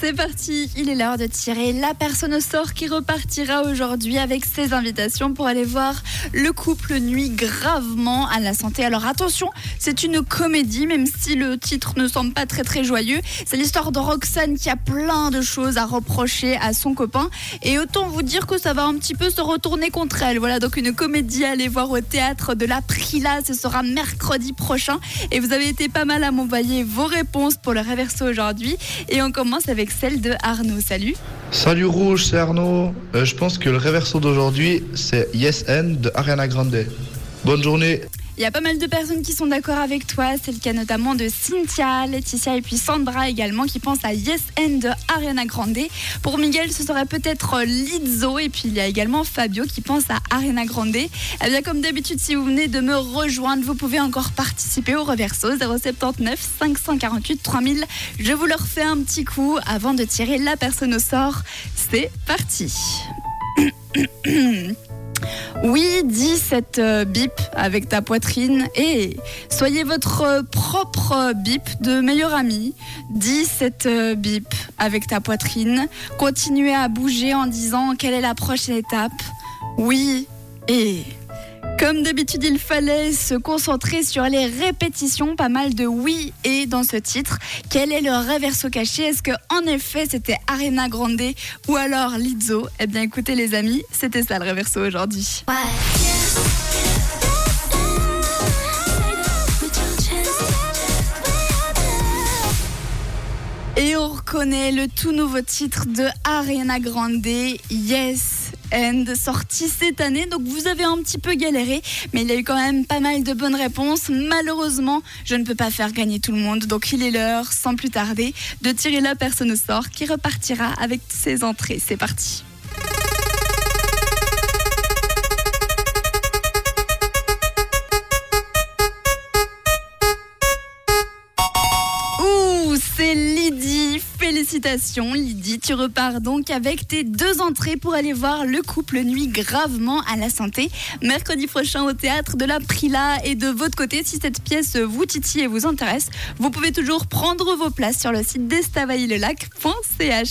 c'est parti. Il est l'heure de tirer la personne au sort qui repartira aujourd'hui avec ses invitations pour aller voir le couple nuit gravement à la santé. Alors attention, c'est une comédie, même si le titre ne semble pas très très joyeux. C'est l'histoire de Roxane qui a plein de choses à reprocher à son copain. Et autant vous dire que ça va un petit peu se retourner contre elle. Voilà donc une comédie à aller voir au théâtre de la Prila. Ce sera mercredi prochain. Et vous avez été pas mal à m'envoyer vos réponses pour le réverso aujourd'hui. Et on commence avec celle de Arnaud. Salut. Salut Rouge, c'est Arnaud. Euh, je pense que le réverso d'aujourd'hui, c'est Yes and de Ariana Grande. Bonne journée. Il y a pas mal de personnes qui sont d'accord avec toi. C'est le cas notamment de Cynthia, Laetitia et puis Sandra également qui pensent à Yes and de Ariana Grande. Pour Miguel, ce serait peut-être Lizzo. Et puis il y a également Fabio qui pense à Ariana Grande. Eh bien, comme d'habitude, si vous venez de me rejoindre, vous pouvez encore participer au reverso 079 548 3000. Je vous le refais un petit coup avant de tirer la personne au sort. C'est parti. Oui, dis cette euh, bip avec ta poitrine et soyez votre propre bip de meilleur ami. Dis cette euh, bip avec ta poitrine. Continuez à bouger en disant quelle est la prochaine étape. Oui, et comme d'habitude, il fallait se concentrer sur les répétitions, pas mal de oui et dans ce titre. Quel est le reverso caché? Est-ce que en effet c'était Arena Grande ou alors Lizzo? Eh bien écoutez les amis, c'était ça le reverso aujourd'hui. Et on reconnaît le tout nouveau titre de Ariana Grande, Yes Sorti cette année. Donc vous avez un petit peu galéré, mais il y a eu quand même pas mal de bonnes réponses. Malheureusement, je ne peux pas faire gagner tout le monde. Donc il est l'heure, sans plus tarder, de tirer la personne au sort qui repartira avec ses entrées. C'est parti. C'est Lydie. Félicitations Lydie, tu repars donc avec tes deux entrées pour aller voir le couple nuit gravement à la santé mercredi prochain au théâtre de la Prila et de votre côté si cette pièce vous titille et vous intéresse, vous pouvez toujours prendre vos places sur le site d'estavayer-le-lac.ch.